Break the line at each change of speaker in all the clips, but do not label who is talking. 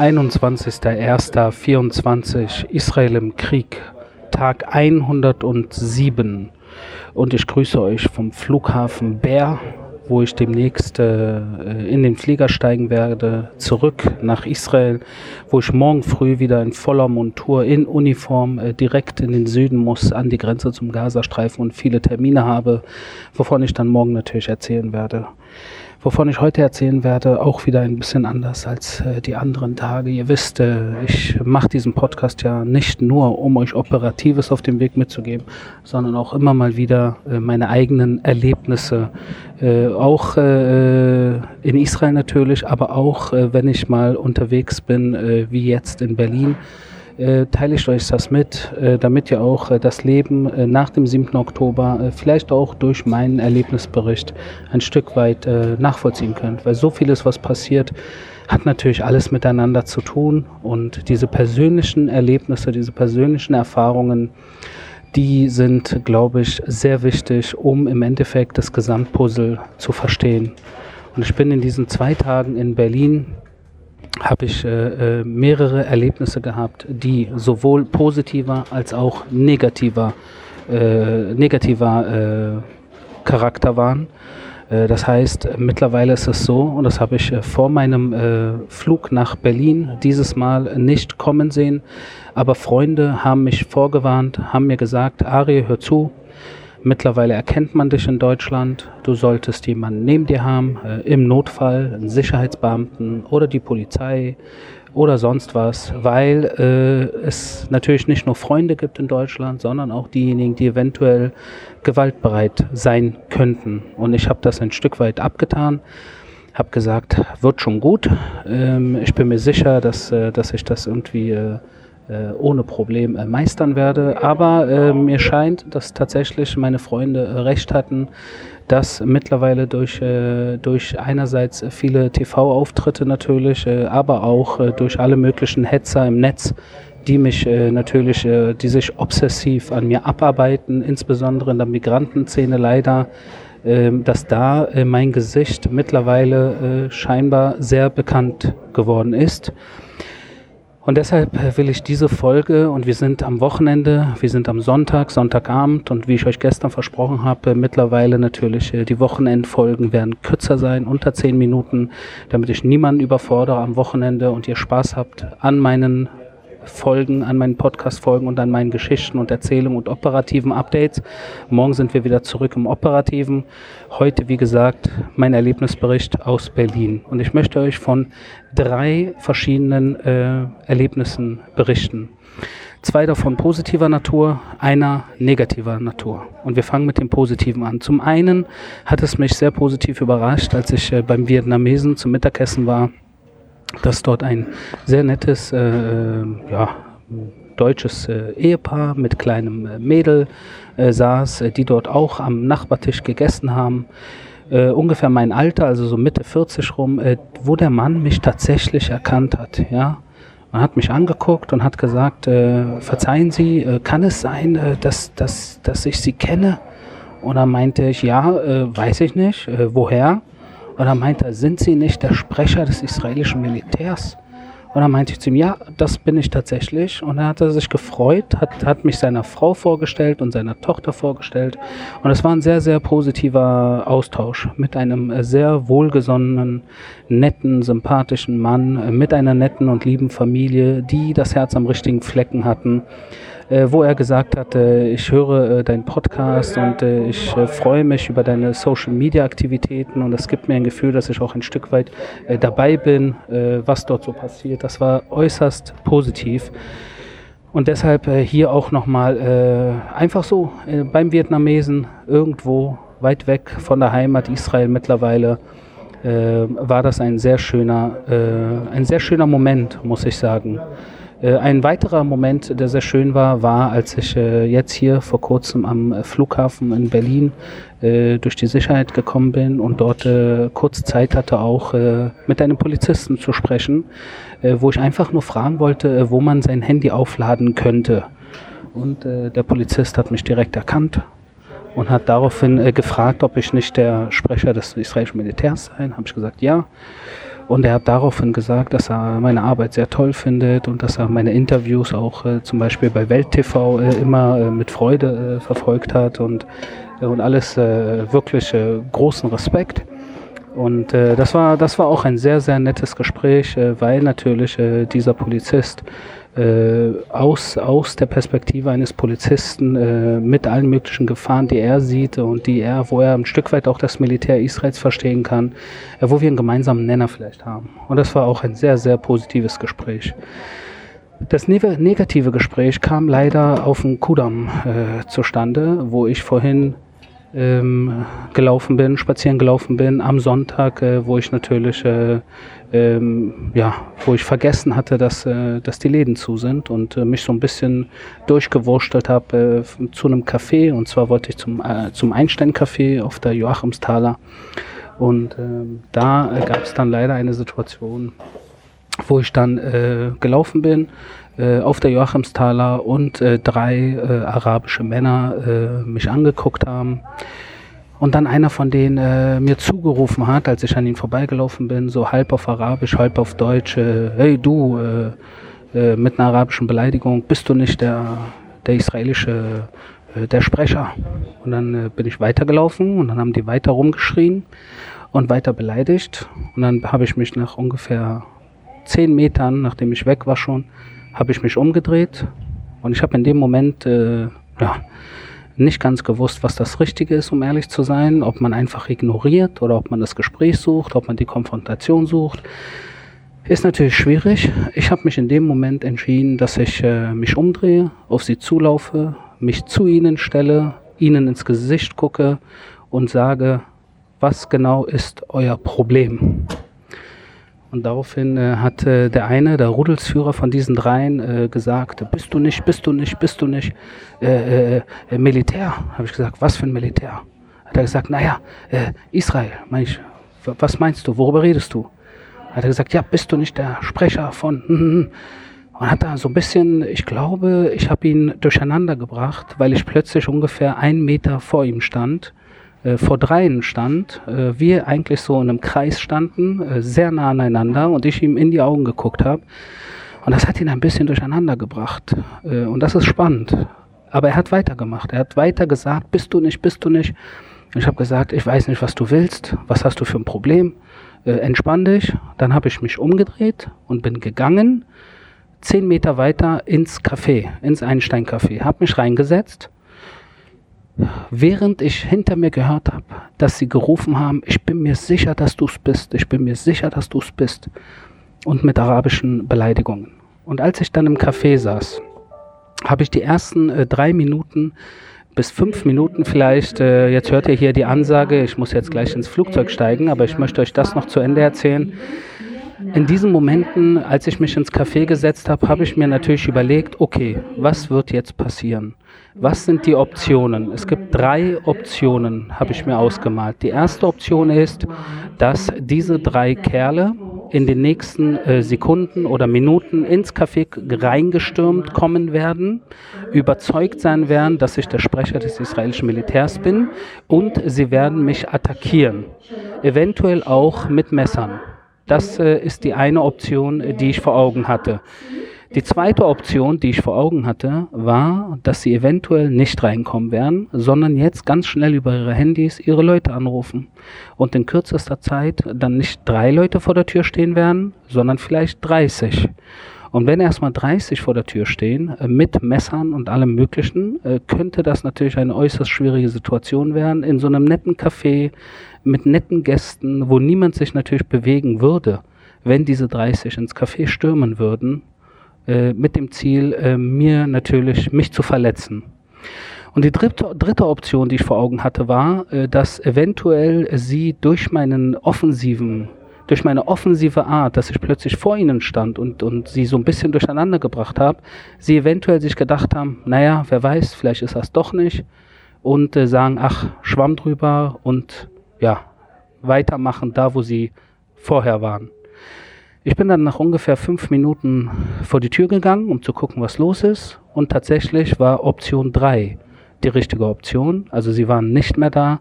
21.01.24 Israel im Krieg, Tag 107 und ich grüße euch vom Flughafen Bär, wo ich demnächst äh, in den Flieger steigen werde, zurück nach Israel, wo ich morgen früh wieder in voller Montur in Uniform äh, direkt in den Süden muss, an die Grenze zum Gazastreifen und viele Termine habe, wovon ich dann morgen natürlich erzählen werde. Wovon ich heute erzählen werde, auch wieder ein bisschen anders als äh, die anderen Tage. Ihr wisst, äh, ich mache diesen Podcast ja nicht nur, um euch Operatives auf dem Weg mitzugeben, sondern auch immer mal wieder äh, meine eigenen Erlebnisse, äh, auch äh, in Israel natürlich, aber auch äh, wenn ich mal unterwegs bin, wie jetzt in Berlin äh, teile ich euch das mit, äh, damit ihr auch äh, das Leben äh, nach dem 7. Oktober äh, vielleicht auch durch meinen Erlebnisbericht ein Stück weit äh, nachvollziehen könnt. Weil so vieles, was passiert, hat natürlich alles miteinander zu tun und diese persönlichen Erlebnisse, diese persönlichen Erfahrungen, die sind, glaube ich, sehr wichtig, um im Endeffekt das Gesamtpuzzle zu verstehen. Und ich bin in diesen zwei Tagen in Berlin habe ich äh, äh, mehrere Erlebnisse gehabt, die sowohl positiver als auch negativer, äh, negativer äh, Charakter waren. Äh, das heißt, mittlerweile ist es so, und das habe ich äh, vor meinem Flug nach Berlin dieses Mal nicht kommen sehen, aber Freunde haben mich vorgewarnt, haben mir gesagt, Ari, hör zu, Mittlerweile erkennt man dich in Deutschland. Du solltest jemanden neben dir haben, äh, im Notfall einen Sicherheitsbeamten oder die Polizei oder sonst was, weil äh, es natürlich nicht nur Freunde gibt in Deutschland, sondern auch diejenigen, die eventuell gewaltbereit sein könnten. Und ich habe das ein Stück weit abgetan, habe gesagt, wird schon gut. Ähm, ich bin mir sicher, dass, äh, dass ich das irgendwie äh, ohne Problem äh, meistern werde. Aber äh, mir scheint, dass tatsächlich meine Freunde recht hatten, dass mittlerweile durch, durch einerseits viele TV-Auftritte natürlich, aber auch durch alle möglichen Hetzer im Netz, die mich äh, natürlich, äh, die sich obsessiv an mir abarbeiten, insbesondere in der Migrantenszene leider, äh, dass da mein Gesicht mittlerweile scheinbar sehr bekannt geworden ist. Und deshalb äh, will ich diese Folge, und wir sind am Wochenende, wir sind am Sonntag, Sonntagabend, und wie ich euch gestern versprochen habe, mittlerweile natürlich äh, die Wochenendfolgen werden kürzer sein, unter zehn Minuten, damit ich niemanden überfordere am Wochenende und ihr Spaß habt an meinen Folgen, an meinen Podcast-Folgen und an meinen Geschichten und Erzählungen und operativen Updates. Morgen sind wir wieder zurück im Operativen. Heute, wie gesagt, mein Erlebnisbericht aus Berlin. Und ich möchte euch von drei verschiedenen äh, Erlebnissen berichten. Zwei davon positiver Natur, einer negativer Natur. Und wir fangen mit dem Positiven an. Zum einen hat es mich sehr positiv überrascht, als ich äh, beim Vietnamesen zum Mittagessen war dass dort ein sehr nettes, äh, äh, ja, deutsches äh, Ehepaar mit kleinem äh, Mädel äh, saß, äh, die dort auch am Nachbartisch gegessen haben. Äh, ungefähr mein Alter, also so Mitte 40 rum, wo der Mann mich tatsächlich erkannt hat, ja. Man hat mich angeguckt und hat gesagt, verzeihen Sie, kann es sein, dass, dass, dass ich Sie kenne? Und dann meinte ich, ja, weiß ich nicht, woher? Und dann meinte er, sind Sie nicht der Sprecher des israelischen Militärs? Und dann meinte ich zu ihm, ja, das bin ich tatsächlich. Und dann hat er sich gefreut, hat, hat mich seiner Frau vorgestellt und seiner Tochter vorgestellt. Und es war ein sehr, sehr positiver Austausch mit einem sehr wohlgesonnenen, netten, sympathischen Mann, mit einer netten und lieben Familie, die das Herz am richtigen Flecken hatten äh, wo er gesagt hat, äh, ich höre äh, deinen Podcast und äh, ich äh, freue mich über deine Social-Media-Aktivitäten und es gibt mir ein Gefühl, dass ich auch ein Stück weit äh, dabei bin, äh, was dort so passiert. Das war äußerst positiv. Und deshalb äh, hier auch nochmal äh, einfach so äh, beim Vietnamesen irgendwo weit weg von der Heimat Israel mittlerweile äh, war das ein sehr schöner, äh, ein sehr schöner Moment, muss ich sagen. Äh, ein weiterer Moment, der sehr schön war, war, als ich äh, jetzt hier vor kurzem am Flughafen in Berlin äh, durch die Sicherheit gekommen bin und dort kurz Zeit hatte, auch mit einem Polizisten zu sprechen, wo ich einfach nur fragen wollte, wo man sein Handy aufladen könnte. Und der Polizist hat mich direkt erkannt und hat daraufhin gefragt, ob ich nicht der Sprecher des israelischen Militärs sei. Habe ich gesagt, ja. Und er hat daraufhin gesagt, dass er meine Arbeit sehr toll findet und dass er meine Interviews auch äh, zum Beispiel bei Welt TV äh, immer äh, mit Freude äh, verfolgt hat und, äh, und alles äh, wirklich großen Respekt. Und das, war, das war auch ein sehr, sehr nettes Gespräch, weil natürlich dieser Polizist aus, aus der Perspektive eines Polizisten äh, mit allen möglichen Gefahren, die er sieht und die er, wo er ein Stück weit auch das Militär Israels verstehen kann, äh, wo wir einen gemeinsamen Nenner vielleicht haben. Und das war auch ein sehr, sehr positives Gespräch. Das negative Gespräch kam leider auf dem Kudamm äh, zustande, wo ich vorhin ähm, gelaufen bin, spazieren gelaufen bin am Sonntag, äh, wo ich natürlich äh, ähm, ja, wo ich vergessen hatte, dass, äh, dass die Läden zu sind und äh, mich so ein bisschen durchgewurstelt habe äh, zu einem Café. Und zwar wollte ich zum, äh, zum Einstein-Café auf der Joachimsthaler. Und ähm, da gab es dann leider eine Situation, wo ich dann äh, gelaufen bin äh, auf der Joachimsthaler und äh, drei äh, arabische Männer äh, mich angeguckt haben. Und dann einer von denen äh, mir zugerufen hat, als ich an ihn vorbeigelaufen bin, so halb auf Arabisch, halb auf Deutsch, hey du, mit einer arabischen Beleidigung, bist du nicht der, der israelische, der Sprecher? Und dann bin ich weitergelaufen und dann haben die weiter rumgeschrien und weiter beleidigt. Und dann habe ich mich nach ungefähr zehn Metern, nachdem ich weg war schon, habe ich mich umgedreht und ich habe in dem Moment, äh, ja, nicht ganz gewusst, was das Richtige ist, um ehrlich zu sein, ob man einfach ignoriert oder ob man das Gespräch sucht, ob man die Konfrontation sucht. Ist natürlich schwierig. Ich habe mich in dem Moment entschieden, dass ich äh, mich umdrehe, auf sie zulaufe, mich zu ihnen stelle, ihnen ins Gesicht gucke und sage, was genau ist euer Problem? Und daraufhin äh, hat äh, der eine, der Rudelsführer von diesen dreien, äh, gesagt, bist du nicht, bist du nicht, bist du nicht äh, äh, äh Militär? Habe ich gesagt, was für ein Militär? Hat er gesagt, naja, Israel. Mein ich, was meinst du, worüber redest du? Hat er gesagt, ja, bist du nicht der Sprecher von... Und hat da so ein bisschen, ich glaube, ich habe ihn durcheinander gebracht, weil ich plötzlich ungefähr einen Meter vor ihm stand äh, vor dreien stand, äh, wir eigentlich so in einem Kreis standen, äh, sehr nah aneinander und ich ihm in die Augen geguckt habe. Und das hat ihn ein bisschen durcheinander gebracht. Äh, und das ist spannend. Aber er hat weitergemacht. Er hat weiter gesagt, bist du nicht, bist du nicht. Ich habe gesagt, ich weiß nicht, was du willst. Was hast du für ein Problem? Äh, entspann dich. Dann habe ich mich umgedreht und bin gegangen. Zehn Meter weiter ins Café, ins Einstein-Café. Habe mich reingesetzt während ich hinter mir gehört habe, dass sie gerufen haben, ich bin mir sicher, dass du es bist, ich bin mir sicher, dass du es bist, und mit arabischen Beleidigungen. Und als ich dann im Café saß, habe ich die ersten äh, drei Minuten bis fünf Minuten vielleicht, äh, jetzt hört ihr hier die Ansage, ich muss jetzt gleich ins Flugzeug steigen, aber ich möchte euch das noch zu Ende erzählen. In diesen Momenten, als ich mich ins Café gesetzt habe, habe ich mir natürlich überlegt, okay, was wird jetzt passieren? Was sind die Optionen? Es gibt drei Optionen, habe ich mir ausgemalt. Die erste Option ist, dass diese drei Kerle in den nächsten äh, Sekunden oder Minuten ins Café reingestürmt kommen werden, überzeugt sein werden, dass ich der Sprecher des israelischen Militärs bin und sie werden mich attackieren, eventuell auch mit Messern. Das äh, ist die eine Option, die ich vor Augen hatte. Die zweite Option, die ich vor Augen hatte, war, dass sie eventuell nicht reinkommen werden, sondern jetzt ganz schnell über ihre Handys ihre Leute anrufen und in kürzester Zeit dann nicht drei Leute vor der Tür stehen werden, sondern vielleicht 30. Und wenn erstmal 30 vor der Tür stehen, äh, mit Messern und allem Möglichen, äh, könnte das natürlich eine äußerst schwierige Situation werden. In so einem netten Café mit netten Gästen, wo niemand sich natürlich bewegen würde, wenn diese 30 ins Café stürmen würden, äh, mit dem Ziel, äh, mir natürlich, mich zu verletzen. Und die dritte, dritte Option, die ich vor Augen hatte, war, äh, dass eventuell sie durch meinen offensiven, durch meine offensive Art, dass ich plötzlich vor ihnen stand und, und sie so ein bisschen durcheinander gebracht habe, sie eventuell sich gedacht haben, naja, wer weiß, vielleicht ist das doch nicht und äh, sagen, ach, Schwamm drüber und ja, weitermachen da, wo sie vorher waren. Ich bin dann nach ungefähr fünf Minuten vor die Tür gegangen, um zu gucken, was los ist. Und tatsächlich war Option 3 die richtige Option. Also sie waren nicht mehr da.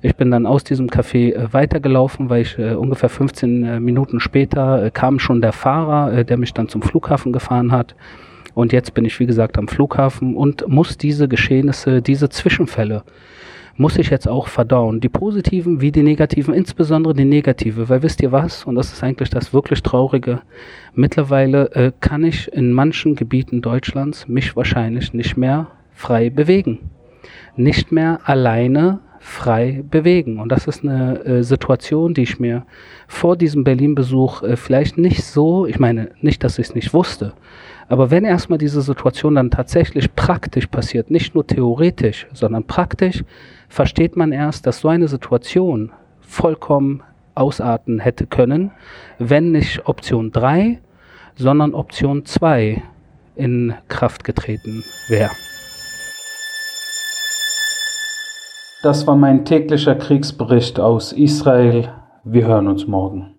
Ich bin dann aus diesem Café äh, weitergelaufen, weil ich äh, ungefähr 15 äh, Minuten später äh, kam schon der Fahrer, äh, der mich dann zum Flughafen gefahren hat. Und jetzt bin ich, wie gesagt, am Flughafen und muss diese Geschehnisse, diese Zwischenfälle, muss ich jetzt auch verdauen. Die positiven wie die negativen, insbesondere die negative, weil wisst ihr was, und das ist eigentlich das wirklich Traurige, mittlerweile äh, kann ich in manchen Gebieten Deutschlands mich wahrscheinlich nicht mehr frei bewegen. Nicht mehr alleine frei bewegen. Und das ist eine äh, Situation, die ich mir vor diesem Berlin-Besuch äh, vielleicht nicht so, ich meine nicht, dass ich es nicht wusste, aber wenn erstmal diese Situation dann tatsächlich praktisch passiert, nicht nur theoretisch, sondern praktisch, versteht man erst, dass so eine Situation vollkommen ausarten hätte können, wenn nicht Option 3, sondern Option 2 in Kraft getreten wäre. Das war mein täglicher Kriegsbericht aus Israel. Wir hören uns morgen.